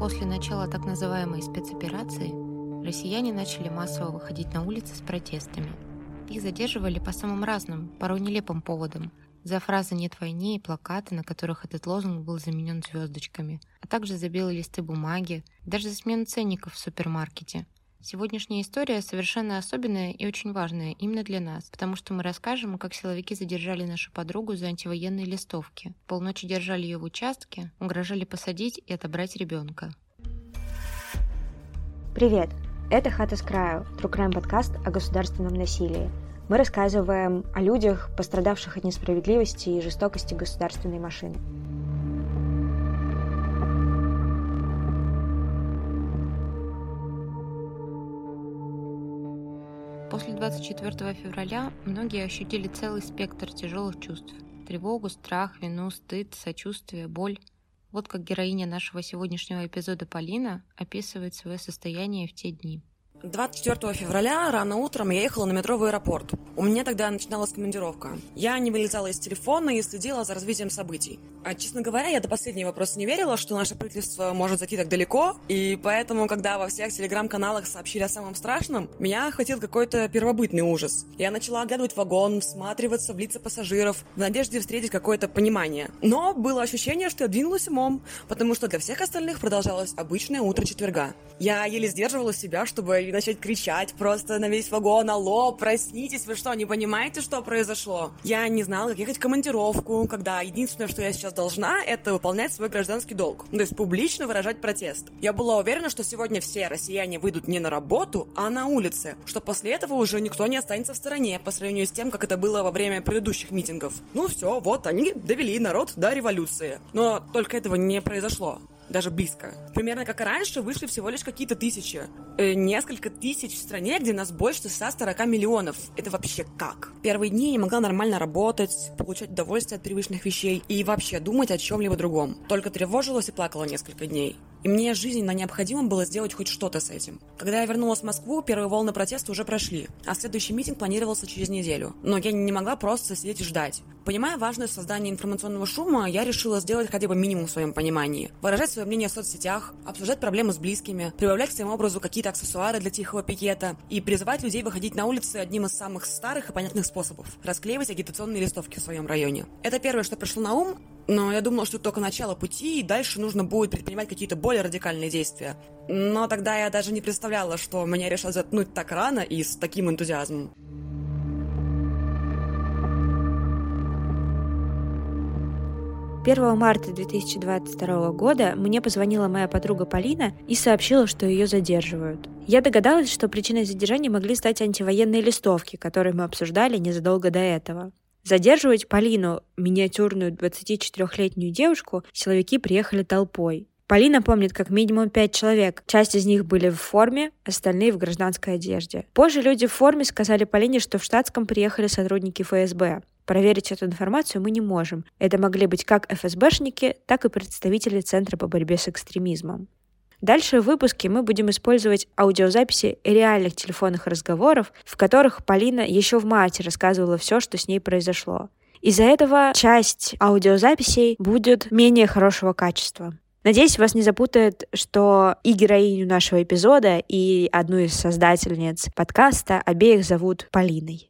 После начала так называемой спецоперации россияне начали массово выходить на улицы с протестами. Их задерживали по самым разным, порой нелепым поводам, за фразы «нет войне» и плакаты, на которых этот лозунг был заменен звездочками, а также за белые листы бумаги, даже за смену ценников в супермаркете. Сегодняшняя история совершенно особенная и очень важная именно для нас, потому что мы расскажем, как силовики задержали нашу подругу за антивоенные листовки. Полночи держали ее в участке, угрожали посадить и отобрать ребенка. Привет! Это «Хата с краю» – Трукрайм подкаст о государственном насилии. Мы рассказываем о людях, пострадавших от несправедливости и жестокости государственной машины. После 24 февраля многие ощутили целый спектр тяжелых чувств. Тревогу, страх, вину, стыд, сочувствие, боль. Вот как героиня нашего сегодняшнего эпизода Полина описывает свое состояние в те дни. 24 февраля рано утром я ехала на метро в аэропорт. У меня тогда начиналась командировка. Я не вылезала из телефона и следила за развитием событий. А, честно говоря, я до последнего просто не верила, что наше правительство может зайти так далеко, и поэтому, когда во всех телеграм-каналах сообщили о самом страшном, меня охватил какой-то первобытный ужас. Я начала оглядывать вагон, всматриваться в лица пассажиров, в надежде встретить какое-то понимание. Но было ощущение, что я двинулась умом, потому что для всех остальных продолжалось обычное утро четверга. Я еле сдерживала себя, чтобы и начать кричать просто на весь вагон, алло, проснитесь, вы что, не понимаете, что произошло? Я не знала, как ехать в командировку, когда единственное, что я сейчас должна, это выполнять свой гражданский долг. То есть публично выражать протест. Я была уверена, что сегодня все россияне выйдут не на работу, а на улице, что после этого уже никто не останется в стороне по сравнению с тем, как это было во время предыдущих митингов. Ну все, вот, они довели народ до революции. Но только этого не произошло даже близко. Примерно как и раньше, вышли всего лишь какие-то тысячи. Э, несколько тысяч в стране, где нас больше 140 миллионов. Это вообще как? Первые дни я не могла нормально работать, получать удовольствие от привычных вещей и вообще думать о чем-либо другом. Только тревожилась и плакала несколько дней. И мне жизненно необходимо было сделать хоть что-то с этим. Когда я вернулась в Москву, первые волны протеста уже прошли, а следующий митинг планировался через неделю. Но я не могла просто сидеть и ждать. Понимая важность создания информационного шума, я решила сделать хотя бы минимум в своем понимании. Выражать свое мнение в соцсетях, обсуждать проблемы с близкими, прибавлять к своему образу какие-то аксессуары для тихого пикета и призывать людей выходить на улицы одним из самых старых и понятных способов – расклеивать агитационные листовки в своем районе. Это первое, что пришло на ум, но я думала, что это только начало пути, и дальше нужно будет предпринимать какие-то более радикальные действия. Но тогда я даже не представляла, что меня решат заткнуть так рано и с таким энтузиазмом. 1 марта 2022 года мне позвонила моя подруга Полина и сообщила, что ее задерживают. Я догадалась, что причиной задержания могли стать антивоенные листовки, которые мы обсуждали незадолго до этого. Задерживать Полину, миниатюрную 24-летнюю девушку, силовики приехали толпой. Полина помнит как минимум пять человек. Часть из них были в форме, остальные в гражданской одежде. Позже люди в форме сказали Полине, что в штатском приехали сотрудники ФСБ. Проверить эту информацию мы не можем. Это могли быть как ФСБшники, так и представители Центра по борьбе с экстремизмом. Дальше в выпуске мы будем использовать аудиозаписи реальных телефонных разговоров, в которых Полина еще в марте рассказывала все, что с ней произошло. Из-за этого часть аудиозаписей будет менее хорошего качества. Надеюсь, вас не запутает, что и героиню нашего эпизода, и одну из создательниц подкаста обеих зовут Полиной.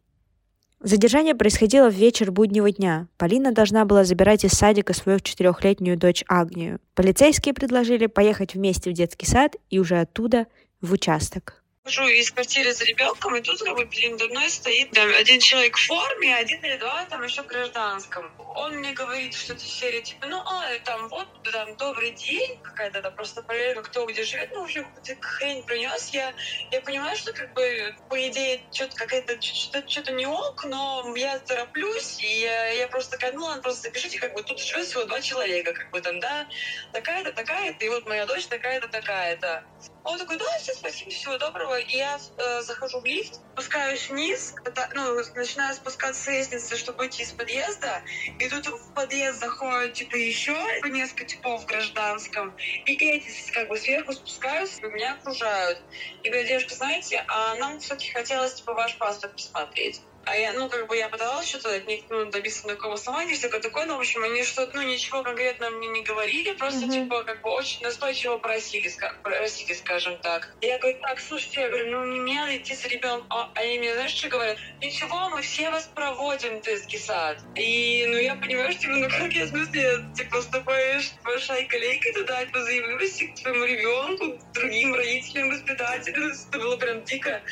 Задержание происходило в вечер буднего дня. Полина должна была забирать из садика свою четырехлетнюю дочь Агнию. Полицейские предложили поехать вместе в детский сад и уже оттуда в участок выхожу из квартиры за ребенком, и тут как бы передо мной стоит там, один человек в форме, один или два там еще в гражданском. Он мне говорит что-то серии, типа, ну, а, там, вот, там, добрый день, какая-то там просто проверка, кто где живет, ну, в общем, хрень принес. Я, я понимаю, что, как бы, по идее, что-то какая-то, что-то, что-то не ок, но я тороплюсь, и я, я просто такая, ну, ладно, просто запишите, как бы, тут живет всего два человека, как бы, там, да, такая-то, такая-то, и вот моя дочь такая-то, такая-то. Он такой, да, все, спасибо, всего доброго. Я э, захожу в лифт, спускаюсь вниз, это, ну, начинаю спускаться с лестницы, чтобы идти из подъезда. И тут в подъезд заходит, типа, еще несколько типов в гражданском. И эти, как бы, сверху спускаются, и меня окружают. И говорят, девушка, знаете, а нам, кстати, хотелось, типа, ваш паспорт посмотреть. А я, ну, как бы я пыталась что-то от них, ну, добиться такого основания, все такое, но, в общем, они что-то, ну, ничего конкретно мне не говорили, просто, Мгм. типа, как бы очень настойчиво просили, ска- просили, скажем так. Я говорю, так, слушайте, я говорю, ну, не мне идти с ребенком. А они мне, знаешь, что говорят? Ничего, мы все вас проводим в детский сад. И, ну, я понимаю, что, ну, как я, в смысле, типа, тобой, типа, шайка-лейка туда, позаявилась к твоему ребенку, другим родителям, воспитателям, это было прям дико.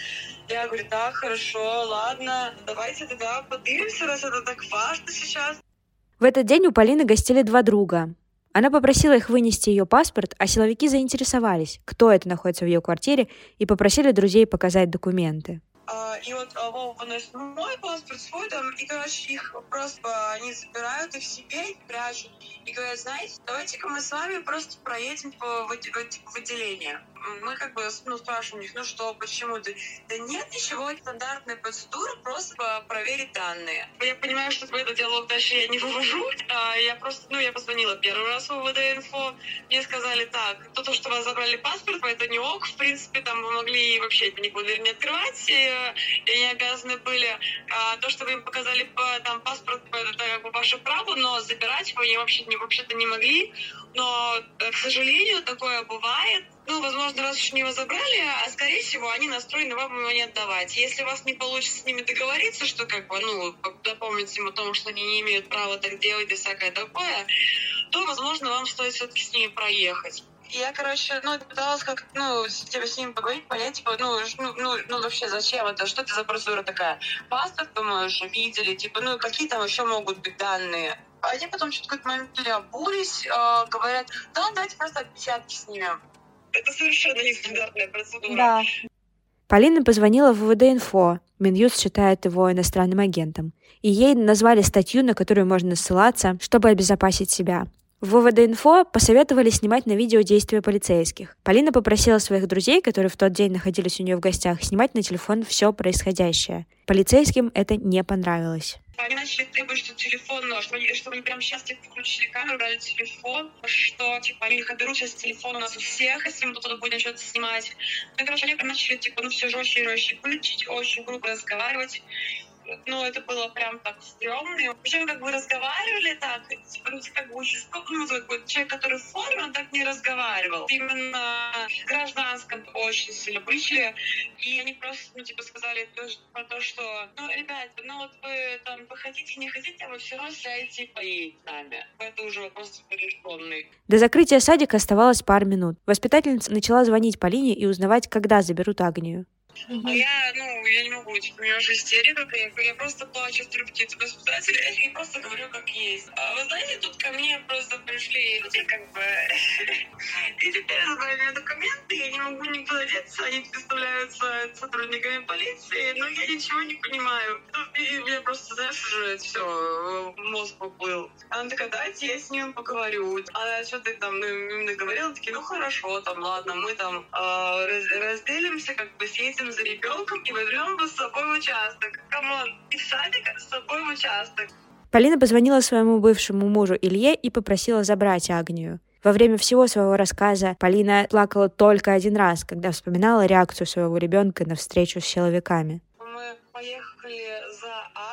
Я говорю, так, хорошо, ладно, давайте тогда подымемся, раз это так важно сейчас. В этот день у Полины гостили два друга. Она попросила их вынести ее паспорт, а силовики заинтересовались, кто это находится в ее квартире, и попросили друзей показать документы. А, И вот а, Вова выносит мой паспорт, свой там, и, короче, их просто они забирают их себе и прячут. И говорят, знаете, давайте-ка мы с вами просто проедем по, в, в в отделение. Мы как бы ну, спрашиваем них, ну что, почему ты? Да нет ничего, стандартная процедура, просто проверить данные. Я понимаю, что в этот диалог дальше я не вывожу. А, Я просто, ну, я позвонила первый раз в УВД-инфо, мне сказали так, то, то, что вас забрали паспорт, это не ок, в принципе, там вы могли вообще никуда дверь не открывать, и, и не обязаны были. А, то, что вы им показали по- там паспорт, это как бы ваше право, но забирать вы вообще вообще-то не могли. Но, э, к сожалению, такое бывает. Ну, возможно, раз уж не его забрали, а скорее всего, они настроены вам его не отдавать. Если у вас не получится с ними договориться, что как бы, ну, напомнить им о том, что они не имеют права так делать и всякое такое, то, возможно, вам стоит все-таки с ними проехать. Я, короче, ну, пыталась как ну, с, типа, с ним поговорить, понять, типа, ну, ну, ну, ну, вообще, зачем это, что это за процедура такая? Паспорт, уже видели, типа, ну, какие там еще могут быть данные? Они потом что-то какой-то момент переобулись, э, говорят, да, давайте просто отпечатки снимем. Это совершенно нестандартная процедура. Полина позвонила в ВВД-инфо, Минюст считает его иностранным агентом, и ей назвали статью, на которую можно ссылаться, чтобы обезопасить себя. В ВВД-инфо посоветовали снимать на видео действия полицейских. Полина попросила своих друзей, которые в тот день находились у нее в гостях, снимать на телефон все происходящее. Полицейским это не понравилось. Они начали требовать, что телефон, ну, что они, чтобы прямо сейчас типа, включили камеру, дали телефон, что типа они их отберут сейчас телефон у нас у всех, если мы тут будем что-то снимать. Ну, и, короче, они прям начали типа, ну, все жестче и жестче включить, очень грубо разговаривать. Ну, это было прям так стрёмно. Причем как бы разговаривали так, типа, ну, как бы участковый, ну, такой человек, который в форме, он так не разговаривал. Именно в гражданском очень сильно вышли. И они просто, ну, типа, сказали то, про то, что, ну, ребята, ну, вот вы там, вы хотите, не хотите, а вы все равно сядете и поедете с нами. Это уже вопрос решенный. До закрытия садика оставалось пару минут. Воспитательница начала звонить Полине и узнавать, когда заберут Агнию. А я, ну, я не могу, типа, у меня уже истерика, я, я просто плачу в трубке типа, воспитателя и просто говорю, как есть. А вы знаете, тут ко мне просто пришли люди, как бы, и теперь забрали у меня документы, я не могу никуда деться, они представляются сотрудниками полиции, но я ничего не понимаю. И мне просто, знаешь, уже все, мозг поплыл. Она такая, дайте я с ним поговорю. Она что ты там, ну, им наговорила, такие, ну хорошо, там, ладно, мы там а, раз- разделимся, как бы съедем за ребенком и возьмем его с собой в участок. Come on, из садика с собой в участок. Полина позвонила своему бывшему мужу Илье и попросила забрать Агнию. Во время всего своего рассказа Полина плакала только один раз, когда вспоминала реакцию своего ребенка на встречу с силовиками. Мы поехали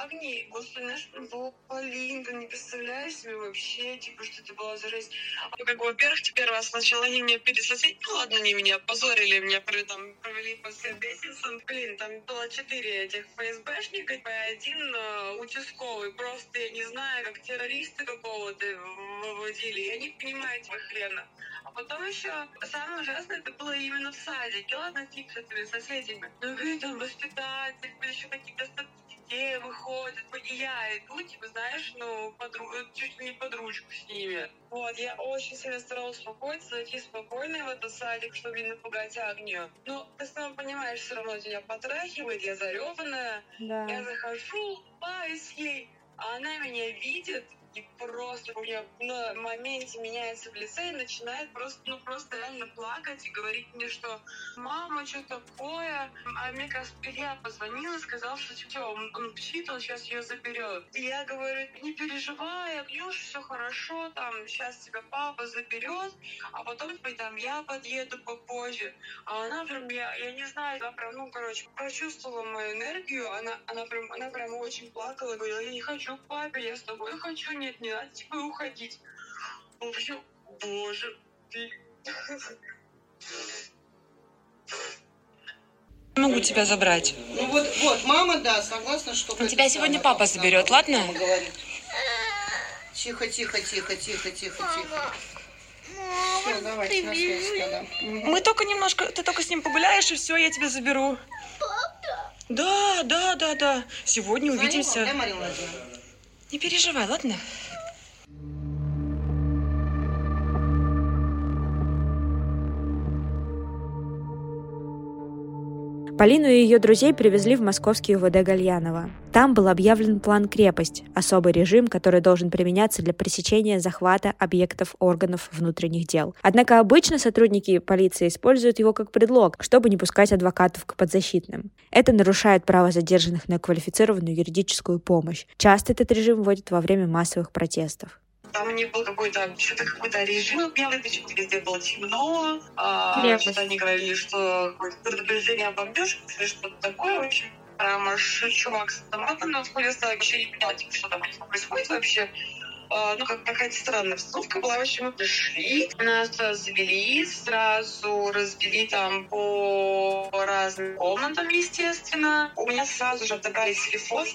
за Агнией. Господи, знаешь, было Полин, ты не представляешь себе вообще, типа, что это была за жизнь. Ну, как во-первых, теперь раз сначала они меня пересосили, ну, ладно, они меня позорили, меня там провели по всем лестницам. Блин, там было четыре этих ФСБшника, и один э, участковый. Просто, я не знаю, как террористы какого-то выводили. Я не понимаю этого хрена. А потом еще самое ужасное, это было именно в садике. Ладно, фиг с этими соседями. Ну, говорит, там воспитатель, еще какие-то статьи детей выходят. И я иду, типа, знаешь, ну, подру... чуть ли не под ручку с ними. Вот, я очень сильно старалась успокоиться, зайти спокойно в этот садик, чтобы не напугать Агнию. Но ты сам понимаешь, все равно меня потрахивает, я зареванная. Я захожу, улыбаюсь ей. А она меня видит, и просто у меня на моменте меняется в лице и начинает просто, ну, просто реально плакать и говорить мне, что «Мама, что такое?» А мне как я позвонила, сказал, что все, он, он псит, он сейчас ее заберет. И я говорю, не переживай, Агнюш, все хорошо, там, сейчас тебя папа заберет, а потом там я подъеду попозже. А она прям, я, я не знаю, она прям, ну, короче, прочувствовала мою энергию, она, она прям, она прям очень плакала, говорила, я не хочу к папе, я с тобой хочу, нет, не надо тебе уходить. В общем, боже, ты... Могу тебя забрать. Ну вот, вот, мама, да, согласна, что... Ну, тебя сегодня папа заберет, ладно? Мама говорит. Тихо, тихо, тихо, тихо, тихо, тихо. Все, давайте на связь тогда. Мы только немножко, ты только с ним погуляешь, и все, я тебя заберу. Да, да, да, да. Сегодня Звони вам, увидимся. да, Марина Владимировна? Не переживай, ладно? Полину и ее друзей привезли в московский УВД Гальянова. Там был объявлен план «Крепость» — особый режим, который должен применяться для пресечения захвата объектов органов внутренних дел. Однако обычно сотрудники полиции используют его как предлог, чтобы не пускать адвокатов к подзащитным. Это нарушает право задержанных на квалифицированную юридическую помощь. Часто этот режим вводят во время массовых протестов. Там не был какой-то, что-то какой-то режим белый, почему-то везде было темно. А, что-то они говорили, что какое-то предупреждение о бомбежках или что-то такое. В общем, прям аж чувак с автоматом на входе стал вообще не понимать, типа, что там происходит вообще. А, ну, как какая-то странная обстановка была. В общем, мы пришли, нас завели, сразу разбили там по разным комнатам, естественно. У меня сразу же отобрали телефон,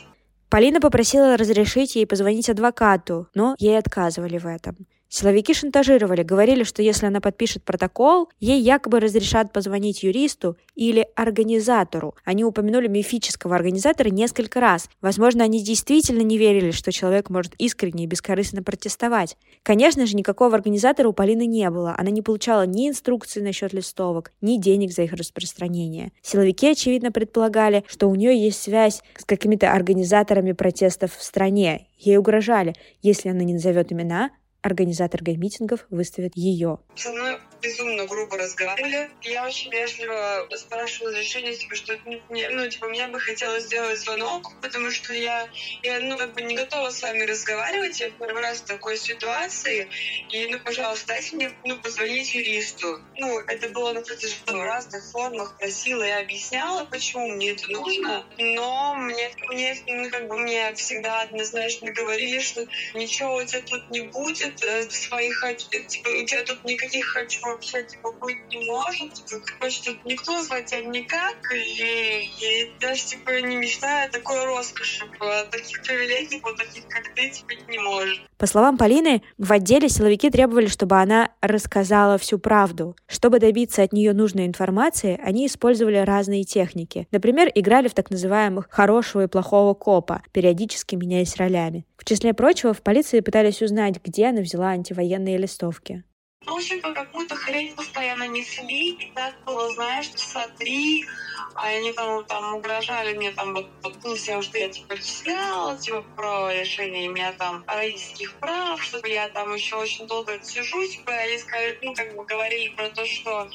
Полина попросила разрешить ей позвонить адвокату, но ей отказывали в этом. Силовики шантажировали, говорили, что если она подпишет протокол, ей якобы разрешат позвонить юристу или организатору. Они упомянули мифического организатора несколько раз. Возможно, они действительно не верили, что человек может искренне и бескорыстно протестовать. Конечно же, никакого организатора у Полины не было. Она не получала ни инструкций насчет листовок, ни денег за их распространение. Силовики, очевидно, предполагали, что у нее есть связь с какими-то организаторами протестов в стране. Ей угрожали, если она не назовет имена, организатор гей-митингов выставит ее. со мной безумно грубо разговаривали. Я очень вежливо спрашивала разрешение, типа, что мне, ну, типа, мне бы хотелось сделать звонок, потому что я, я, ну, как бы не готова с вами разговаривать, я первый раз в такой ситуации, и, ну, пожалуйста, дайте мне, ну, позвонить юристу. Ну, это было на протяжении разных формах, просила и объясняла, почему мне это нужно, но мне, мне, ну, как бы, мне всегда однозначно говорили, что ничего у тебя тут не будет, э, своих, хоч- типа, у тебя тут никаких хочу вообще, типа, быть не может, короче, тут никто звать тебя никак, и, и даже, типа, не мечтаю о такой роскоши, типа, таких привилегий, вот таких, как ты, типа, не можешь. По словам Полины, в отделе силовики требовали, чтобы она рассказала всю правду. Чтобы добиться от нее нужной информации, они использовали разные техники. Например, играли в так называемых «хорошего и плохого копа», периодически меняясь ролями. В числе прочего, в полиции пытались узнать, где она взяла антивоенные листовки. В общем-то, какую-то хрень постоянно несли, и было, знаешь, часа три, а они там, там угрожали мне там вот, вот ну, всем, что я типа числяла, типа про решение меня там родительских прав, что я там еще очень долго сижу, типа, они сказали, ну, как бы говорили про то, что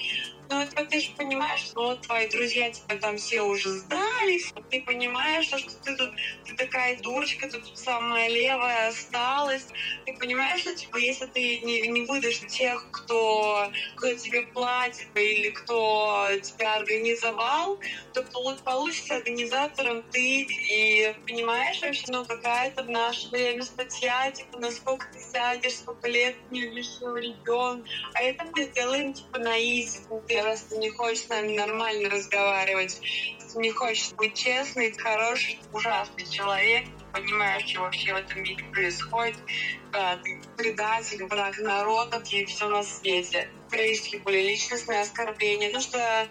ну, это ты же понимаешь, что твои друзья тебя там все уже сдались, ты понимаешь, что ты тут ты такая дурочка, тут самая левая осталась, ты понимаешь, что типа если ты не, не выдашь тех, кто, кто тебе платит или кто тебя организовал, то полу- получится организатором ты. И понимаешь вообще, ну какая-то в наше время статья, типа насколько ты сядешь, сколько лет не лишил ребенка, а это мы делаем типа на изи, ты раз ты не хочешь с нами нормально разговаривать, ты не хочешь быть честный, хороший, ужасный человек, понимаешь, что вообще в этом мире происходит, да, ты предатель, враг народов и все на свете. Практически были личностные оскорбления, ну что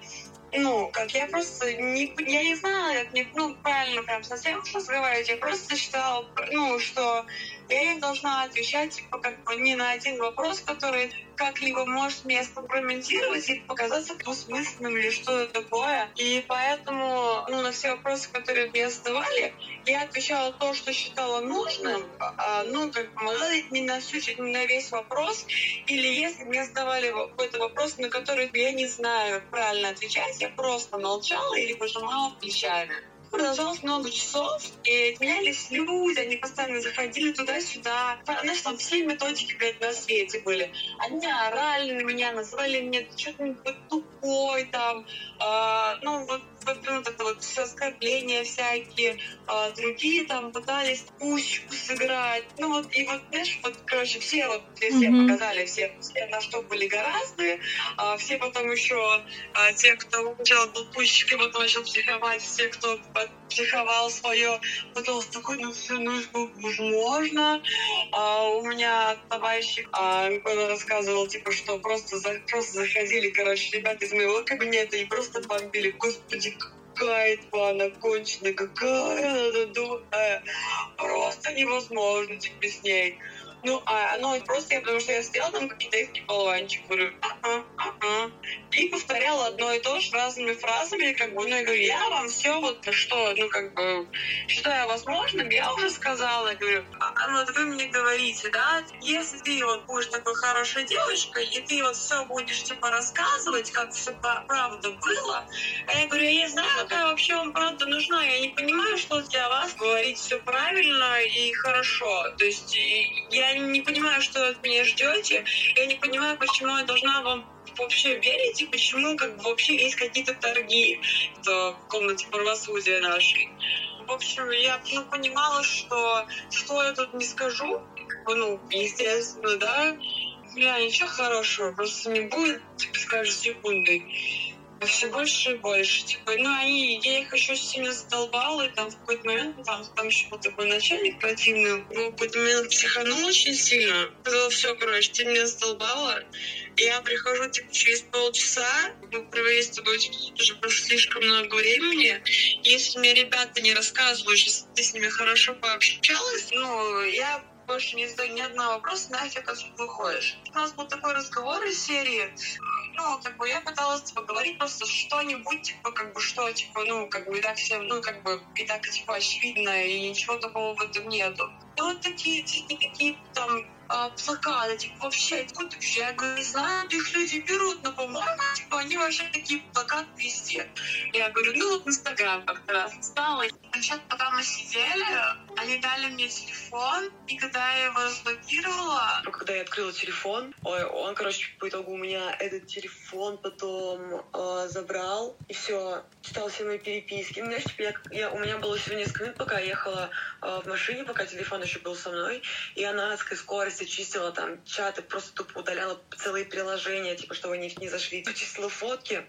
ну, как я просто не, я не знала, как мне, ну, правильно прям совсем разговаривать, я просто считала, ну, что я не должна отвечать, типа, как бы не на один вопрос, который как-либо может меня скомпрометировать и показаться двусмысленным или что-то такое. И поэтому, ну, на все вопросы, которые мне задавали, я отвечала то, что считала нужным, а, ну, как бы, не на всю, не на весь вопрос, или если мне задавали какой-то вопрос, на который я не знаю правильно отвечать, я просто молчала или пожимала плечами продолжалось много часов, и менялись люди, они постоянно заходили туда-сюда. Знаешь, там все методики, блядь, на свете были. Одни орали на меня, называли меня что-то тупой, там, э, ну, вот вот, вот это вот все оскорбления всякие, а, другие там пытались пучку сыграть. Ну вот, и вот, знаешь, вот, короче, все вот, все, mm-hmm. показали, все, все на что были гораздо, а, все потом еще, а, те, кто сначала был пучки, потом начал психовать, все, кто психовал свое, потом такой, ну все, ну возможно. А, у меня товарищ а, рассказывал, типа, что просто, за, просто заходили, короче, ребята из моего кабинета и просто бомбили. Господи, какая она конченая, какая она дурная. Просто невозможно типа с ней. Ну, а, ну, просто я, потому что я стояла там китайский болванчик, говорю, а-а, а-а. И повторяла одно и то же разными фразами, как бы, ну, я говорю, я вам все вот что, ну, как бы, считаю возможным, я уже сказала, я говорю, а, ну, вот вы мне говорите, да, если ты вот будешь такой хорошей девочкой, и ты вот все будешь, типа, рассказывать, как все правда было, а я говорю, я знаю, какая вообще вам правда нужна, я не понимаю, что для вас говорить все правильно и хорошо, то есть я не понимаю, что от меня ждете. Я не понимаю, почему я должна вам вообще верить и почему как бы вообще есть какие-то торги в комнате правосудия нашей. В общем, я ну, понимала, что что я тут не скажу, ну, естественно, да, бля, ничего хорошего просто не будет, типа, скажешь, секундой все больше и больше. Типа, ну, они, я их еще сильно задолбала, и там в какой-то момент, там, там еще был такой начальник противный, в какой-то момент психанул очень сильно. Сказал, все, короче, ты меня задолбала. Я прихожу, типа, через полчаса, мы провели с тобой, уже прошло слишком много времени. Если мне ребята не рассказывают, если ты с ними хорошо пообщалась, ну, я больше не задаю ни одного вопроса, нафиг отсюда выходишь. У нас был такой разговор из серии, ну, как бы я пыталась типа, говорить просто что-нибудь, типа, как бы, что, типа, ну, как бы, и так всем, ну, как бы, и так, типа, очевидно, и ничего такого в этом нету. И вот такие, такие там а, плакаты, типа, вообще, откуда вообще? Я говорю, не знаю, их люди берут, но, по-моему, типа, они вообще такие плакаты везде. Я говорю, ну, вот Инстаграм как-то раз стало. Сейчас, пока мы сидели, они дали мне телефон, и когда я его разблокировала... Когда я открыла телефон, ой, он, короче, по итогу у меня этот телефон потом э, забрал, и все, читал все мои переписки. Ну, знаешь, типа, я, я, у меня было всего несколько минут, пока я ехала э, в машине, пока телефон еще был со мной, и она на адской скорости чистила там чаты, просто тупо удаляла целые приложения, типа, чтобы они не зашли. Почистила фотки,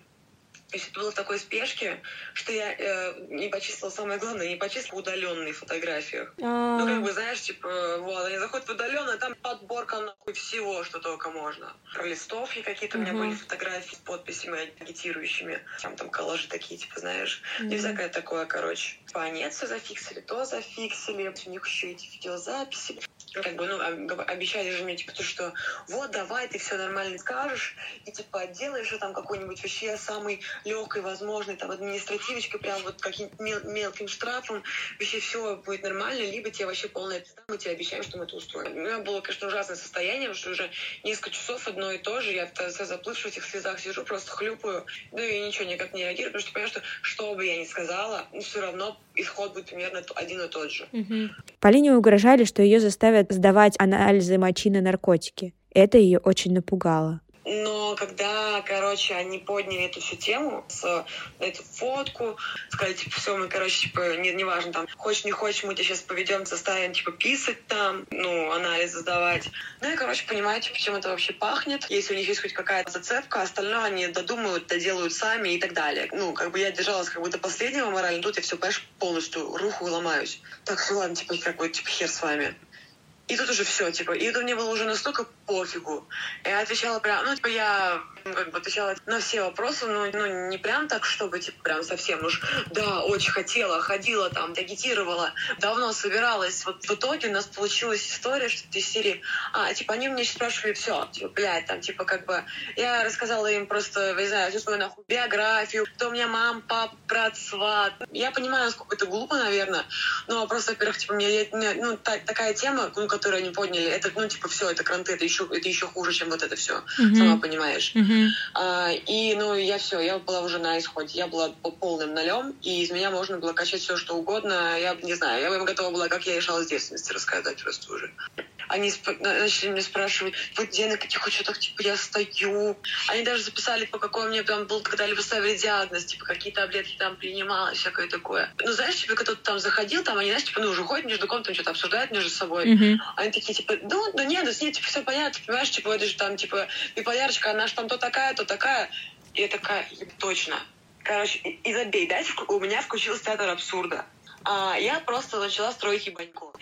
то есть это было в такой спешке, что я э, не почистила самое главное, не почистила удаленные фотографии. А. Ну, как бы, знаешь, типа, вот, они заходят в удаленные, там подборка нахуй всего, что только можно. Про листовки какие-то у меня были фотографии с подписями агитирующими. Там, там коллажи такие, типа, знаешь, и всякое такое, короче. Типа, а нет, все зафиксили, то зафиксили. У них еще эти видеозаписи как бы, ну, обещали же мне, типа, то, что вот, давай, ты все нормально скажешь, и, типа, делаешь же там какой-нибудь вообще самый легкой возможной, там, административочкой, прям вот каким-то мел мелким штрафом, вообще все будет нормально, либо тебе вообще полная пизда, мы тебе обещаем, что мы это устроим. У меня было, конечно, ужасное состояние, потому что уже несколько часов одно и то же, я вся заплывшая в этих слезах сижу, просто хлюпаю, ну и ничего никак не реагирую, потому что понимаю, что что бы я ни сказала, ну, все равно исход будет примерно один и тот же. Угу. Полине угрожали, что ее заставят сдавать анализы мочи на наркотики. Это ее очень напугало. Но когда, короче, они подняли эту всю тему, с, эту фотку, сказали, типа, все, мы, короче, типа, не, неважно, там, хочешь, не хочешь, мы тебя сейчас поведем, заставим, типа, писать там, ну, анализы сдавать. Ну, и, короче, понимаете, чем это вообще пахнет. Если у них есть хоть какая-то зацепка, остальное они додумают, доделают сами и так далее. Ну, как бы я держалась как бы до последнего морально, тут я все, понимаешь, полностью руху ломаюсь. Так, ну ладно, типа, как бы, типа, хер с вами. И тут уже все, типа, и это мне было уже настолько пофигу. Я отвечала прям, ну, типа, я ну, как бы отвечала на все вопросы, но ну, не прям так, чтобы, типа, прям совсем уж, да, очень хотела, ходила там, агитировала, давно собиралась. Вот в итоге у нас получилась история, что ты серии, а, типа, они мне спрашивали все, типа, блядь, там, типа, как бы, я рассказала им просто, не знаю, всю свою, нахуй, биографию, кто у меня мам, пап, брат, сват. Я понимаю, насколько это глупо, наверное, но просто, во-первых, типа, мне, ну, та, такая тема, ну, которую они подняли, это, ну, типа, все, это кранты, это еще, это еще хуже, чем вот это все, mm-hmm. сама понимаешь. Mm-hmm. А, и, ну, я все, я была уже на исходе, я была по полным нолем, и из меня можно было качать все, что угодно. Я не знаю, я бы готова была, как я решала с девственности рассказать просто уже. Они начали меня спрашивать, вот где на каких учетах, типа, я стою. Они даже записали, по какой мне там был когда-либо ставили диагноз, типа, какие таблетки там принимала, всякое такое. Ну, знаешь, типа, ты там заходил, там они, знаешь, типа, ну, уже ходят между комнатами, что-то обсуждают между собой. Mm-hmm. Они такие, типа, да, да нет, да с ней, типа, все понятно, понимаешь, типа, это же там, типа, биполярочка, она же там то такая, то такая. И я такая, точно. Короче, и забей, дайте, у меня включился театр абсурда. А я просто начала строить ебаньку.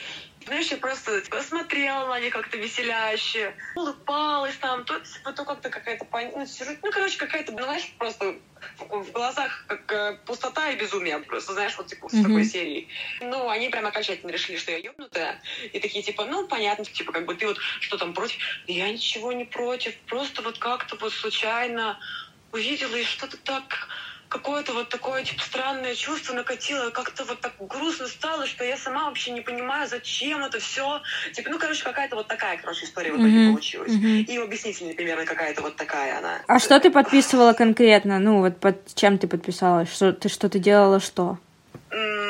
Знаешь, я просто посмотрела на них как-то веселяще, улыбалась там, то, то как-то какая-то, ну, ну, короче, какая-то, ну, знаешь, просто в глазах как э, пустота и безумие, просто, знаешь, вот типа mm-hmm. с такой серии. Ну, они прям окончательно решили, что я ёбнутая, и такие, типа, ну, понятно, типа, как бы ты вот что там против? Я ничего не против, просто вот как-то вот случайно увидела и что-то так какое-то вот такое типа странное чувство накатило, как-то вот так грустно стало, что я сама вообще не понимаю, зачем это все. Типа, ну, короче, какая-то вот такая, короче, история в итоге mm-hmm. получилась. Mm-hmm. И объяснительная примерно какая-то вот такая она. А что ты подписывала конкретно? Ну, вот под чем ты подписалась? Что ты что ты делала что?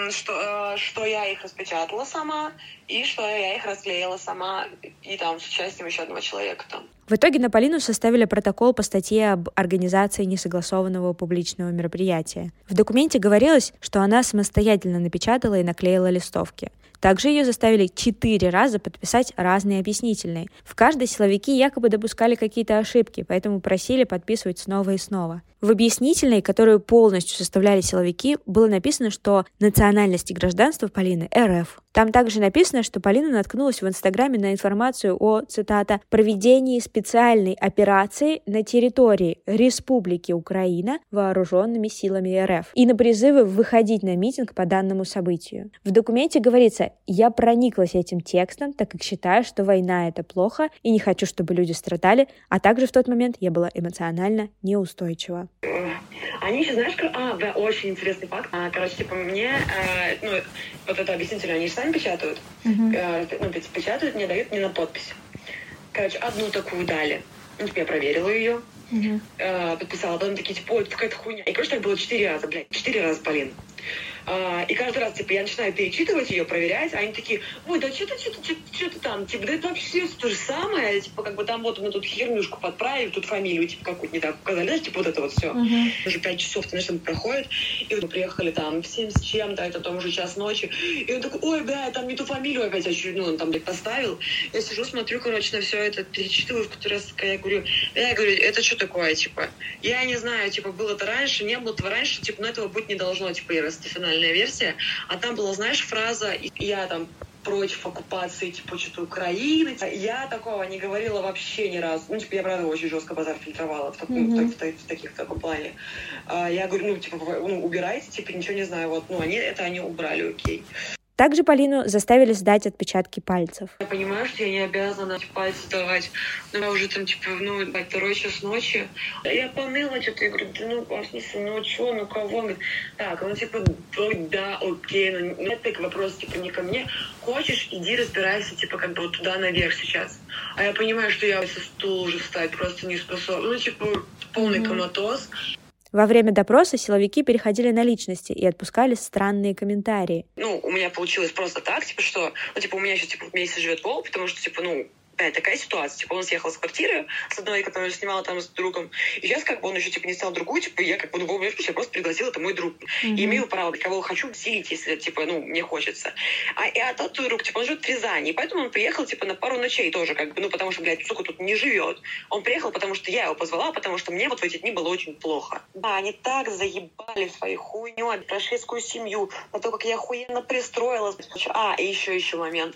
Что, э, что я их распечатала сама, и что я их расклеила сама, и там с участием еще одного человека там. В итоге на Полину составили протокол по статье об организации несогласованного публичного мероприятия. В документе говорилось, что она самостоятельно напечатала и наклеила листовки. Также ее заставили четыре раза подписать разные объяснительные. В каждой силовики якобы допускали какие-то ошибки, поэтому просили подписывать снова и снова. В объяснительной, которую полностью составляли силовики, было написано, что национальность и гражданство Полины – РФ. Там также написано, что Полина наткнулась в Инстаграме на информацию о, цитата, «проведении специальной операции на территории Республики Украина вооруженными силами РФ» и на призывы выходить на митинг по данному событию. В документе говорится «Я прониклась этим текстом, так как считаю, что война — это плохо, и не хочу, чтобы люди страдали, а также в тот момент я была эмоционально неустойчива». Они еще, знаешь, а, да, очень интересный факт. А, короче, типа, мне, э, ну, вот это объяснительно, они же сами печатают. Uh-huh. Ну, печатают, мне дают не на подпись. Короче, одну такую дали. Ну, типа, я проверила ее. Uh-huh. Э, подписала, потом такие, типа, ой, какая-то хуйня. И, короче, так было четыре раза, блядь, четыре раза, Полин. А, и каждый раз, типа, я начинаю перечитывать ее, проверять, а они такие, ой, да что-то, что-то, что-то там, типа, да это вообще то же самое, типа, как бы там вот мы тут хернюшку подправили, тут фамилию, типа, какую-то не так указали, знаешь, типа, вот это вот все. Uh-huh. Уже пять часов, знаешь, там проходит, и вот мы приехали там в семь с чем-то, это там уже час ночи, и он такой, ой, бля, там не ту фамилию опять очередную, он там, блядь, поставил. Я сижу, смотрю, короче, на все это, перечитываю в который раз, я говорю, я говорю, это что такое, типа, я не знаю, типа, было это раньше, не было этого раньше, типа, но этого быть не должно, типа, и это финальная версия, а там была, знаешь, фраза «я там против оккупации, типа, что-то Украины. Я такого не говорила вообще ни разу. Ну, типа, я, правда, очень жестко базар фильтровала в, таком, mm-hmm. в, в, в, таких, в таком плане. А, я говорю, ну, типа, ну, убирайте, типа, ничего не знаю. Вот, ну, они, это они убрали, окей. Также Полину заставили сдать отпечатки пальцев. Я понимаю, что я не обязана пальцы давать. Но я уже там, типа, ну, второй час ночи. Я поныла что-то. Я говорю, да ну, смысле, ну что, ну кого? Он говорит, так, ну, типа, да, окей. Ну, нет так вопрос, типа, не ко мне. Хочешь, иди разбирайся, типа, как бы вот туда наверх сейчас. А я понимаю, что я со стула уже встать просто не способна. Ну, типа, полный mm-hmm. коматоз. Во время допроса силовики переходили на личности и отпускали странные комментарии. Ну, у меня получилось просто так, типа, что, ну, типа, у меня еще, типа, месяц живет пол, потому что, типа, ну, опять такая ситуация. Типа он съехал с квартиры с одной, которую снимала там с другом. И сейчас как бы он еще типа не снял другую, типа я как бы ну, вовремя я просто пригласила, это мой друг. Mm-hmm. И имею право, кого хочу, силить, если типа, ну, мне хочется. А, и а тот друг, типа, он живет в Рязани, и поэтому он приехал, типа, на пару ночей тоже, как бы, ну, потому что, блядь, сука, тут не живет. Он приехал, потому что я его позвала, потому что мне вот в эти дни было очень плохо. Да, они так заебали своей хуйню, прошедскую семью, на то, как я охуенно пристроилась. А, и еще, еще момент.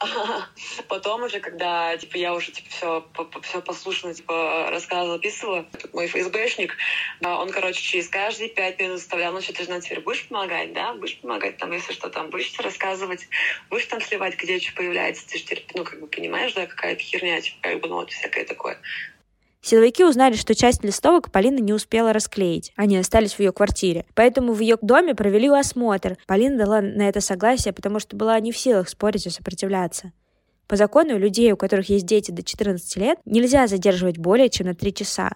Потом уже, когда, типа, я уже, типа, все, все послушно, типа, рассказывала, описывала, тут мой ФСБшник, он, короче, через каждые пять минут заставлял, ну что, ты же нам теперь будешь помогать, да? Будешь помогать там, если что, там, будешь рассказывать, будешь там сливать, где что появляется, ты же теперь, ну, как бы, понимаешь, да, какая-то херня, типа, как бы, ну, вот всякое такое. Силовики узнали, что часть листовок Полина не успела расклеить. Они остались в ее квартире. Поэтому в ее доме провели осмотр. Полина дала на это согласие, потому что была не в силах спорить и сопротивляться. По закону людей, у которых есть дети до 14 лет, нельзя задерживать более чем на 3 часа.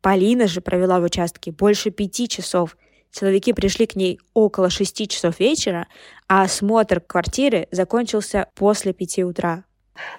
Полина же провела в участке больше пяти часов. Силовики пришли к ней около 6 часов вечера, а осмотр квартиры закончился после 5 утра.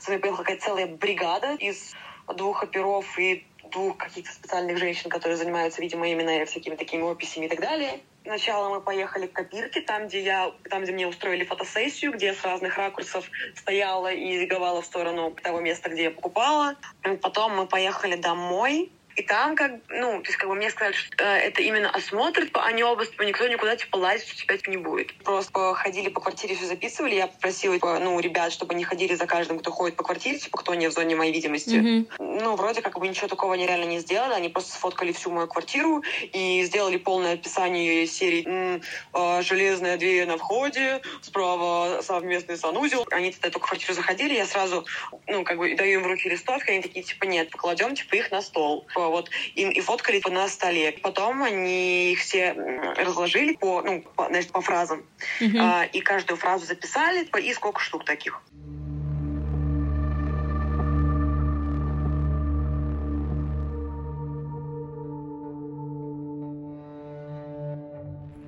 Поехала какая-то целая бригада из двух оперов и двух каких-то специальных женщин, которые занимаются, видимо, именно всякими такими описями и так далее. Сначала мы поехали к копирке, там, где я, там, где мне устроили фотосессию, где я с разных ракурсов стояла и зиговала в сторону того места, где я покупала. Потом мы поехали домой, и там, как, ну, то есть, как бы мне сказали, что э, это именно осмотр, типа, а не типа, никто никуда, типа, лазить у тебя типа, не будет. Просто ходили по квартире, все записывали. Я попросила, типа, ну, ребят, чтобы не ходили за каждым, кто ходит по квартире, типа, кто не в зоне моей видимости. Mm-hmm. Ну, вроде как бы ничего такого они реально не сделали. Они просто сфоткали всю мою квартиру и сделали полное описание серии э, «Железная дверь на входе», справа совместный санузел. Они в эту квартиру заходили, я сразу, ну, как бы даю им в руки листовки, они такие, типа, нет, покладем, типа, их на стол вот, и, и фоткали на столе. Потом они их все разложили по, ну, по, значит, по фразам. Mm-hmm. А, и каждую фразу записали, и сколько штук таких.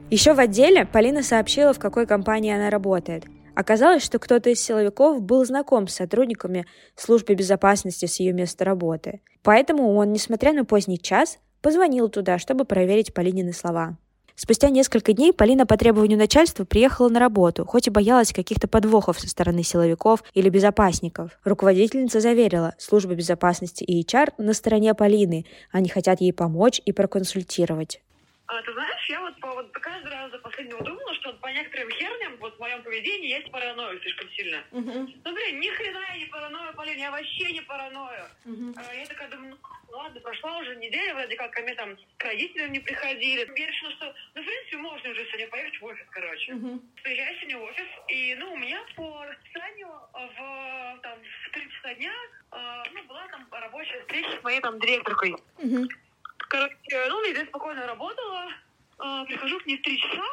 Еще в отделе Полина сообщила, в какой компании она работает – Оказалось, что кто-то из силовиков был знаком с сотрудниками службы безопасности с ее места работы. Поэтому он, несмотря на поздний час, позвонил туда, чтобы проверить Полинины слова. Спустя несколько дней Полина по требованию начальства приехала на работу, хоть и боялась каких-то подвохов со стороны силовиков или безопасников. Руководительница заверила, служба безопасности и HR на стороне Полины, они хотят ей помочь и проконсультировать. А, ты знаешь, я вот, по, вот каждый раз за последнего по некоторым херням вот в моем поведении есть паранойя слишком сильно. Uh-huh. Ну, блин, ни хрена я не паранойя, Полин, я вообще не паранойя. Uh-huh. А, я такая думаю, ну, ладно, прошла уже неделя, вроде как ко мне там к родителям не приходили. Я решила, что, ну, в принципе, можно уже сегодня поехать в офис, короче. Uh-huh. Приезжаю сегодня в офис, и, ну, у меня по расписанию в, там, в 3 часа дня, э, ну, была там рабочая встреча с моей там директоркой. Uh-huh. Короче, ну, я здесь спокойно работала. А, прихожу к ней в три часа.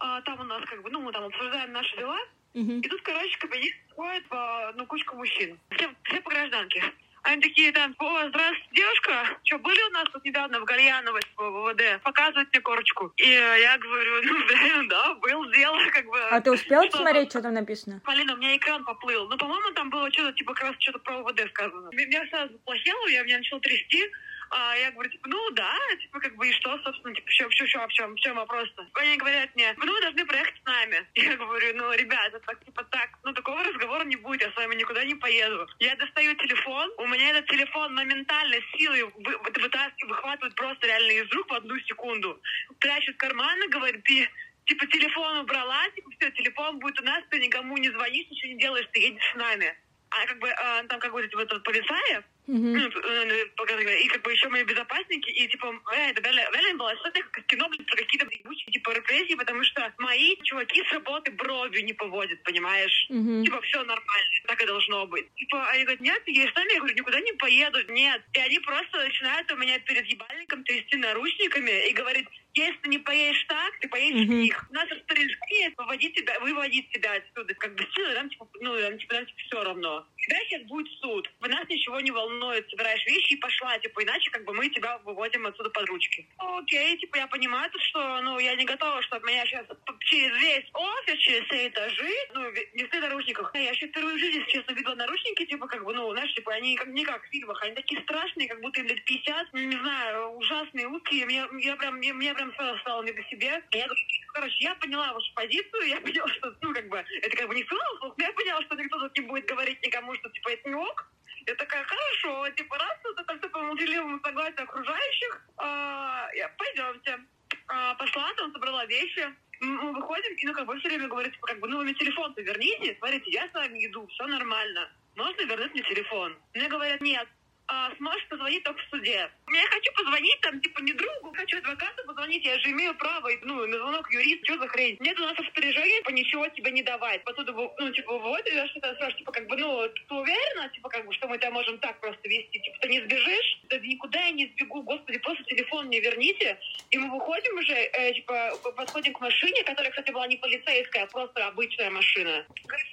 А, там у нас как бы, ну, мы там обсуждаем наши дела. Uh-huh. И тут, короче, кабинет ходит по, ну, кучка мужчин. Все, все по гражданке. Они такие там, о, здравствуйте, девушка, что, были у нас тут недавно в Гальяново в ВВД? Показывать мне корочку. И я говорю, ну, блин, да, был дело, как бы. А ты успела что посмотреть, что там написано? Полина, у меня экран поплыл. Ну, по-моему, там было что-то, типа, как раз что-то про ВВД сказано. Меня сразу плохело, я меня начала трясти. А я говорю, типа, ну да, типа, как бы, и что, собственно, типа, все, все, все, в чем, в чем вопрос-то? Они говорят мне, ну вы должны проехать с нами. Я говорю, ну, ребята, так, типа, так, ну, такого разговора не будет, я с вами никуда не поеду. Я достаю телефон, у меня этот телефон моментально силой вы, вытаскивает, выхватывает просто реально из рук в одну секунду. Прячет карманы, говорит, ты типа телефон убрала, типа все, телефон будет у нас, ты никому не звонишь, ничего не делаешь, ты едешь с нами. А как бы э, там как бы вот это повисает, Mm-hmm. Ну, и как бы еще мои безопасники, и типа, э, это реально, было что как кино, блин, про какие-то ебучие типа репрессии, потому что мои чуваки с работы бровью не поводят, понимаешь? Mm-hmm. Типа, все нормально, так и должно быть. Типа, они говорят, нет, я с нами, я говорю, никуда не поеду, нет. И они просто начинают у меня перед ебальником трясти наручниками и говорить, если ты не поедешь так, ты поедешь Мгм. их. У нас распоряжение выводить тебя, выводить тебя отсюда. Как бы силы нам, типа, ну, нам, типа, нам, типа, все равно. Тебя сейчас будет суд. В нас ничего не волнует. Собираешь вещи и пошла, типа, иначе как бы мы тебя выводим отсюда под ручки. Окей, типа, я понимаю, то, что, ну, я не готова, что меня сейчас через весь офис, через все этажи, ну, не в наручниках. Я еще впервые в жизни, честно, видела наручники, типа, как бы, ну, знаешь, типа, они как, не как в фильмах, они такие страшные, как будто им лет 50, ну, не знаю, ужасные, узкие. Мне, я прям, мне, мне прям сразу стало не по себе. Я короче, я поняла вашу позицию, я поняла, что, ну, как бы, это как бы не снова, но я поняла, что никто тут не будет говорить никому, что, типа, это не ок. Я такая, хорошо, типа, раз это все по молчаливому согласию окружающих, а, я, пойдемте. А, пошла, там собрала вещи, мы выходим, и, ну, как бы, все время говорит, типа, как бы, ну, вы мне телефон-то верните, смотрите, я с вами иду, все нормально. Можно вернуть мне телефон? Мне говорят, нет, а, сможешь позвонить только в суде. Я хочу позвонить там, типа, не другу, хочу адвокату позвонить, я же имею право, ну, на звонок юрист, что за хрень? Нет у нас распоряжение, типа, ничего тебе не давать. Потом, ну, типа, вот, я что-то спрашиваю, типа, как бы, ну, ты уверена, типа, как бы, что мы тебя можем так просто вести? Типа, ты не сбежишь? Да никуда я не сбегу, господи, просто телефон мне верните. И мы выходим уже, э, типа, подходим к машине, которая, кстати, была не полицейская, а просто обычная машина. Говорит,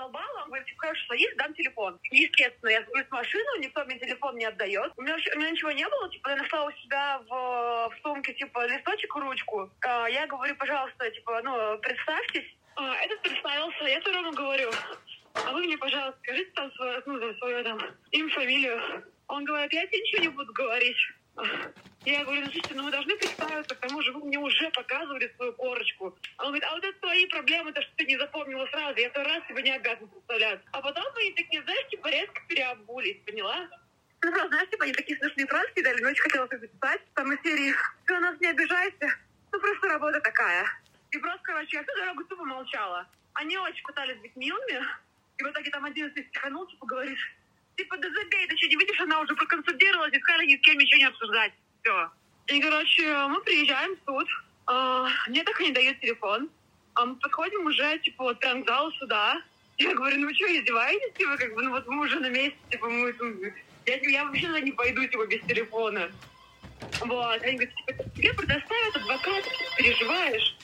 подзадолбала, он говорит, хорошо, садись, дам телефон. Естественно, я сажусь в машину, никто мне телефон не отдает. У меня, у меня ничего не было, типа, я нашла у себя в, в сумке, типа, листочек, ручку. А, я говорю, пожалуйста, типа, ну, представьтесь. А, этот представился, я второму говорю, а вы мне, пожалуйста, скажите там свое, ну, свое там, имя, фамилию. Он говорит, я тебе ничего не буду говорить. Я говорю, ну, слушайте, ну вы должны представиться, к тому же вы мне уже показывали свою корочку. Он говорит, а вот это твои проблемы, то, что ты не запомнила сразу, я второй раз тебя не обязан представляться. А потом они такие, знаешь, типа резко переобулись, поняла? Ну, просто, знаешь, типа, они такие смешные фразы кидали, но очень хотелось их записать. Там из серии «Ты у нас не обижайся». Ну, просто работа такая. И просто, короче, я всю дорогу тупо молчала. Они очень пытались быть милыми. И в итоге там один из них стиханул, типа, говорит, типа, да забей, ты что, не видишь, она уже проконсультировалась и сказала ни с кем ничего не обсуждать. Все. И, короче, мы приезжаем суд. А, Мне так и не дают телефон. А мы подходим уже, типа, вот прям к залу. Я говорю, ну вы что, издеваетесь? Типа, как бы, ну вот мы уже на месте, типа, мы... Я, я вообще туда не пойду, типа, без телефона. Вот. Они говорят, типа, тебе предоставят адвоката, ты переживаешь.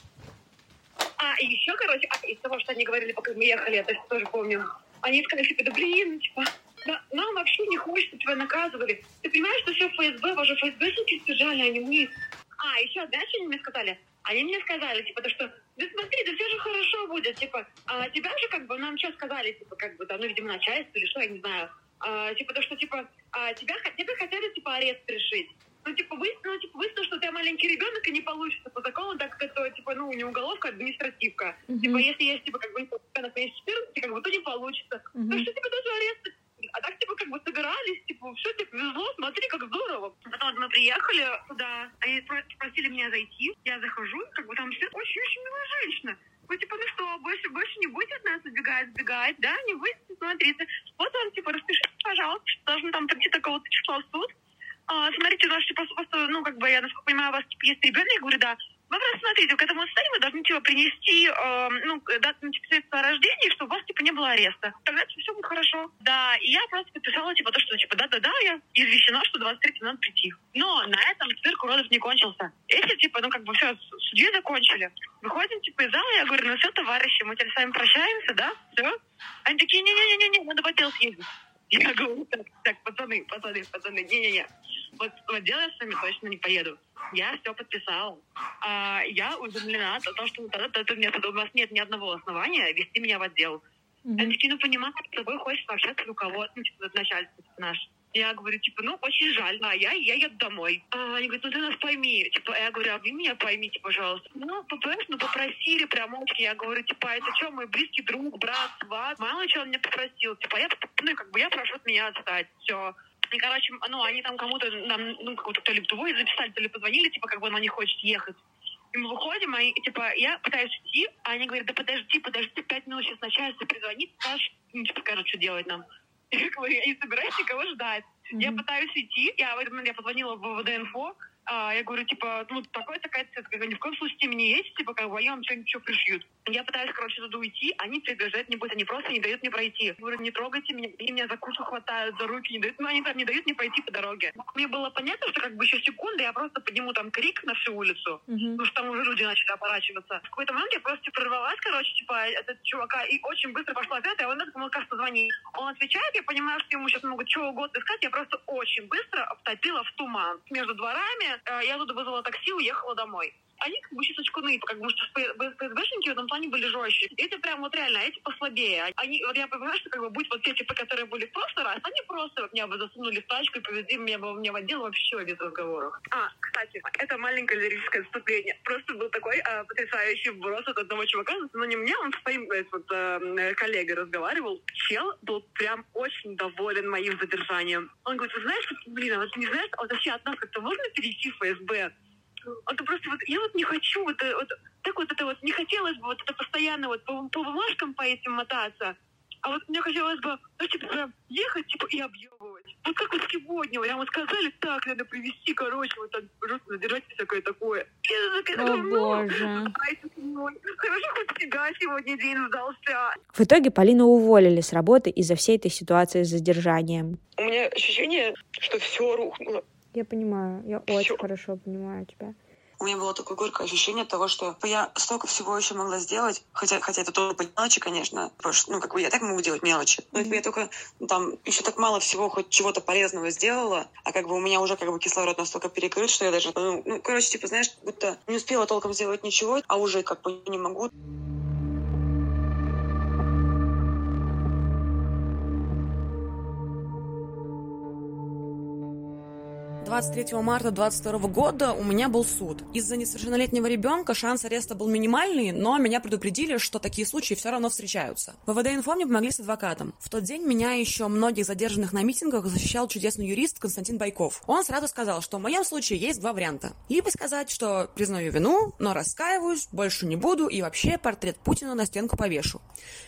А, и еще, короче, а, из того, что они говорили, пока мы ехали, я тоже помню, они сказали, типа, да блин, ну, типа, нам вообще не хочется, тебя наказывали. Ты понимаешь, что все ФСБ, ваши ФСБшники сбежали, а не мы. А, еще, знаешь, что они мне сказали? Они мне сказали, типа, то, что, да смотри, да все же хорошо будет, типа, а тебя же, как бы, нам что сказали, типа, как бы, да, ну, видимо, начальство или что, я не знаю. А, типа, то, что, типа, а, тебя, тебе хотели, типа, арест решить. Ну, типа, вы, ну, типа, выяснилось, что ты маленький ребенок и не получится по закону, так как это, типа, ну, не уголовка, а административка. Мгм. Типа, если есть, типа, как бы, ребенок меньше 14, как бы, то не получится. Мгм. Так что, типа, даже арест. А так, типа, как бы собирались, типа, все тебе повезло, смотри, как здорово. Потом мы приехали туда, они просили меня зайти, я захожу, как бы там все очень-очень милая женщина. Вы, типа, ну что, больше, больше не будете от нас убегать, сбегать, да? Не будете, смотрите. Вот вам, типа, распишите, пожалуйста, что должны там прийти такого-то числа суд. А, смотрите, у вас, типа, ну, как бы, я, насколько понимаю, у вас, типа, есть ребенок, я говорю, да. Вы просто смотрите, к этому состоянию вы должны, типа, принести, э, ну, дату, ну, типа, свидетельство о рождении, чтобы у вас, типа, не было ареста. Тогда все будет хорошо. Да, и я просто подписала, типа, то, что, типа, да-да-да, я извещена, что 23 надо прийти. Но на этом цирк уродов не кончился. Если, типа, ну, как бы, все, судьи закончили. Выходим, типа, из зала, я говорю, ну, все, товарищи, мы теперь с вами прощаемся, да? Все? Они такие, не-не-не-не, надо в отдел съездить. Я говорю, так, так, пацаны, пацаны, пацаны, не-не-не. Вот в отдел я с вами точно не поеду. Я все подписала. А, я удивлена то, то, что тогда это нет, у вас нет ни одного основания вести меня в отдел. Они такие, ну, понимаешь, с тобой хочешь общаться руководство, ну, типа, начальство наш. Я говорю, типа, ну, очень жаль, а я, я еду домой. А, они говорят, ну, ты нас пойми. Типа, я говорю, а вы меня поймите, пожалуйста. Ну, понимаешь, ну, попросили прям очень. Я говорю, типа, это что, мой близкий друг, брат, сват? Мало что он меня попросил. Типа, я, ну, как бы, я прошу от меня отстать. Все. И, короче, ну, они там кому-то, нам, ну, какого-то то ли твой записали, то ли позвонили, типа, как бы она не хочет ехать. И мы выходим, а, и, типа, я пытаюсь идти, а они говорят, да подожди, подожди, пять минут сейчас начальство перезвонит, скажешь, ну, типа, скажут, что делать нам. Я говорю, я не собираюсь никого ждать. Я Мгм. пытаюсь идти, я в этот момент я позвонила в ВВД-инфо, А, я говорю, типа, ну, такой такая цвет, как ни в коем случае с ними не едете, типа, как бы, они вам что-нибудь что пришьют. Я пытаюсь, короче, туда уйти, они приближают не будут, они просто не дают мне пройти. Я говорю, не трогайте меня, и меня за кушу хватают, за руки, не дают, ну, они там не дают мне пройти по дороге. Мне было понятно, что, как бы, еще секунды, я просто подниму там крик на всю улицу, Мгм. потому что там уже люди начали оборачиваться. В какой-то момент я просто прорвалась, короче, типа, этот чувака, и очень быстро пошла ответ, а он ему кажется, звонит. Он отвечает, я понимаю, что ему сейчас могут чего угодно искать, я просто очень быстро обтопила в туман. Между дворами я туда вызвала такси, уехала домой. Они как бы сейчас очкуны, как бы, что ФСБшники в этом плане были жестче. Эти прям вот реально, эти послабее. Они, вот я понимаю, что как бы будь вот те, типа, которые были в прошлый раз, они просто меня бы засунули в тачку и повезли меня бы мне в отдел вообще без разговоров. А, кстати, это маленькое лирическое отступление. Просто был такой а, потрясающий вброс от одного чувака, но не мне, он с своим говорит, вот, э, коллегой разговаривал. Чел был прям очень доволен моим задержанием. Он говорит, вы знаешь, блин, а вот не знаешь, а вот вообще от нас как-то можно перейти в ФСБ? Это просто вот, я вот не хочу, вот, э, вот так вот это вот, не хотелось бы вот это постоянно вот по, по бумажкам по этим мотаться, а вот мне хотелось бы, ну, типа, прям ехать, типа, и объебывать. Вот как вот сегодня, прям вот сказали, так, надо привезти, короче, вот так, жестко задержать всякое такое. Я такая, О, ну, боже. Хорошо, хоть себя сегодня день сдался. В итоге Полину уволили с работы из-за всей этой ситуации с задержанием. У меня ощущение, что все рухнуло. Я понимаю, я Всё. очень хорошо понимаю тебя. У меня было такое горькое ощущение того, что я столько всего еще могла сделать, хотя, хотя это тоже по мелочи, конечно, просто, ну, как бы я так могу делать мелочи, но это я только ну, там еще так мало всего хоть чего-то полезного сделала, а как бы у меня уже как бы кислород настолько перекрыт, что я даже, ну, ну, короче, типа, знаешь, будто не успела толком сделать ничего, а уже как бы не могу. 23 марта 22 года у меня был суд. Из-за несовершеннолетнего ребенка шанс ареста был минимальный, но меня предупредили, что такие случаи все равно встречаются. ВВД Инфо мне помогли с адвокатом. В тот день меня еще многих задержанных на митингах защищал чудесный юрист Константин Байков. Он сразу сказал, что в моем случае есть два варианта. Либо сказать, что признаю вину, но раскаиваюсь, больше не буду и вообще портрет Путина на стенку повешу.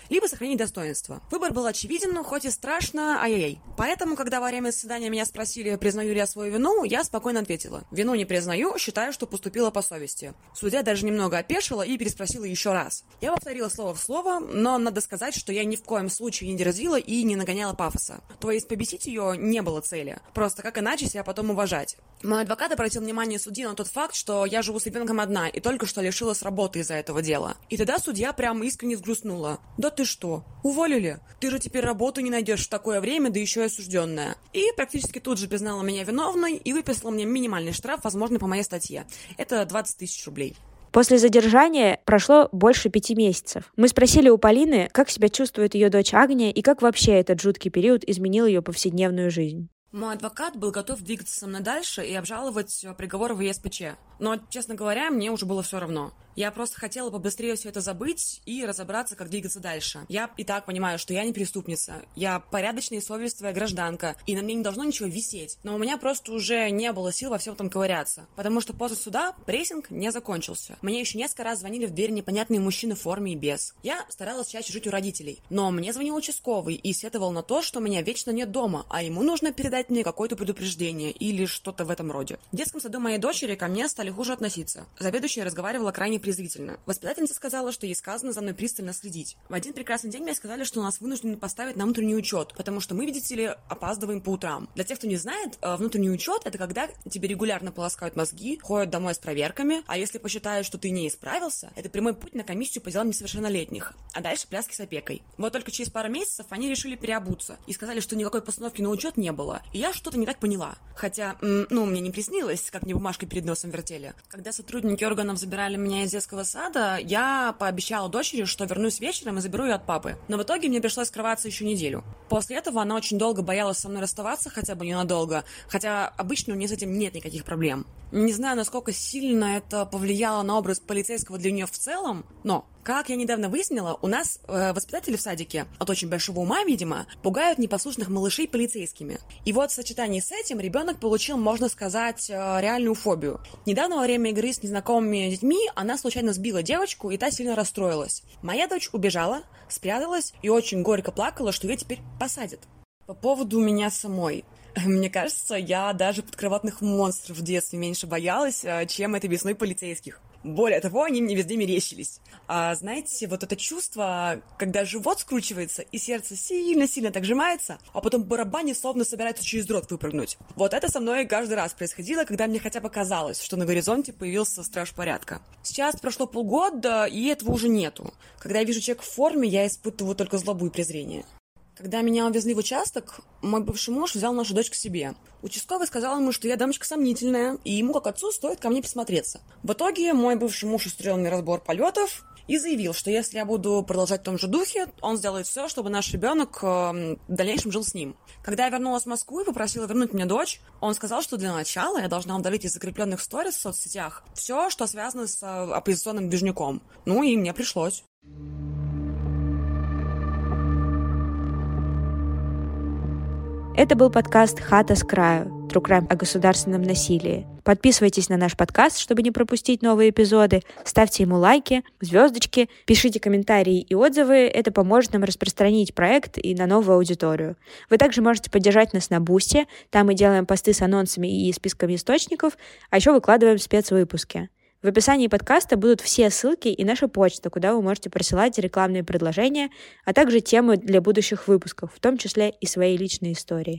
Либо сохранить достоинство. Выбор был очевиден, но хоть и страшно, ай-яй-яй. Поэтому, когда во время заседания меня спросили, признаю ли я свою вину, я спокойно ответила. Вину не признаю, считаю, что поступила по совести. Судья даже немного опешила и переспросила еще раз. Я повторила слово в слово, но надо сказать, что я ни в коем случае не дерзила и не нагоняла пафоса. То есть побесить ее не было цели. Просто как иначе себя потом уважать. Мой адвокат обратил внимание судьи на тот факт, что я живу с ребенком одна и только что лишилась работы из-за этого дела. И тогда судья прямо искренне взгрустнула. «Да ты что? Уволили? Ты же теперь работу не найдешь в такое время, да еще и осужденная». И практически тут же признала меня виновной и выписала мне минимальный штраф, возможно, по моей статье. Это 20 тысяч рублей. После задержания прошло больше пяти месяцев. Мы спросили у Полины, как себя чувствует ее дочь Агния и как вообще этот жуткий период изменил ее повседневную жизнь. Мой адвокат был готов двигаться со мной дальше и обжаловать э, приговор в ЕСПЧ. Но, честно говоря, мне уже было все равно. Я просто хотела побыстрее все это забыть и разобраться, как двигаться дальше. Я и так понимаю, что я не преступница. Я порядочная и совестливая гражданка, и на мне не должно ничего висеть. Но у меня просто уже не было сил во всем этом ковыряться. Потому что после суда прессинг не закончился. Мне еще несколько раз звонили в дверь непонятные мужчины в форме и без. Я старалась чаще жить у родителей. Но мне звонил участковый и сетовал на то, что меня вечно нет дома, а ему нужно передать мне какое-то предупреждение или что-то в этом роде. В детском саду моей дочери ко мне стали хуже относиться. Заведующая разговаривала крайне презрительно. Воспитательница сказала, что ей сказано за мной пристально следить. В один прекрасный день мне сказали, что нас вынуждены поставить на внутренний учет, потому что мы, видите ли, опаздываем по утрам. Для тех, кто не знает, э, внутренний учет это когда тебе регулярно полоскают мозги, ходят домой с проверками, а если посчитают, что ты не исправился, это прямой путь на комиссию по делам несовершеннолетних. А дальше пляски с опекой. Вот только через пару месяцев они решили переобуться и сказали, что никакой постановки на учет не было. И я что-то не так поняла. Хотя, ну, мне не приснилось, как мне бумажкой перед носом вертели. Когда сотрудники органов забирали меня из детского сада, я пообещала дочери, что вернусь вечером и заберу ее от папы. Но в итоге мне пришлось скрываться еще неделю. После этого она очень долго боялась со мной расставаться, хотя бы ненадолго, хотя обычно у нее с этим нет никаких проблем. Не знаю, насколько сильно это повлияло на образ полицейского для нее в целом, но как я недавно выяснила, у нас э, воспитатели в садике, от очень большого ума, видимо, пугают непослушных малышей полицейскими. И вот в сочетании с этим ребенок получил, можно сказать, э, реальную фобию. Недавно во время игры с незнакомыми детьми она случайно сбила девочку, и та сильно расстроилась. Моя дочь убежала, спряталась и очень горько плакала, что ее теперь посадят. По поводу меня самой. Мне кажется, я даже подкроватных монстров в детстве меньше боялась, э, чем этой весной полицейских. Более того, они мне везде мерещились. А знаете, вот это чувство, когда живот скручивается и сердце сильно-сильно так сжимается, а потом барабане словно собирается через дрот выпрыгнуть. Вот это со мной каждый раз происходило, когда мне хотя бы казалось, что на горизонте появился страж порядка. Сейчас прошло полгода, и этого уже нету. Когда я вижу человека в форме, я испытываю только злобу и презрение. Когда меня увезли в участок, мой бывший муж взял нашу дочь к себе. Участковый сказал ему, что я дамочка сомнительная, и ему, как отцу, стоит ко мне посмотреться. В итоге мой бывший муж устроил мне разбор полетов и заявил, что если я буду продолжать в том же духе, он сделает все, чтобы наш ребенок э, в дальнейшем жил с ним. Когда я вернулась в Москву и попросила вернуть мне дочь, он сказал, что для начала я должна удалить из закрепленных сторис в соцсетях все, что связано с э, оппозиционным движняком. Ну и мне пришлось. Это был подкаст «Хата с краю» Crime о государственном насилии. Подписывайтесь на наш подкаст, чтобы не пропустить новые эпизоды. Ставьте ему лайки, звездочки, пишите комментарии и отзывы. Это поможет нам распространить проект и на новую аудиторию. Вы также можете поддержать нас на Бусте. Там мы делаем посты с анонсами и списками источников, а еще выкладываем спецвыпуски. В описании подкаста будут все ссылки и наша почта, куда вы можете присылать рекламные предложения, а также темы для будущих выпусков, в том числе и свои личные истории.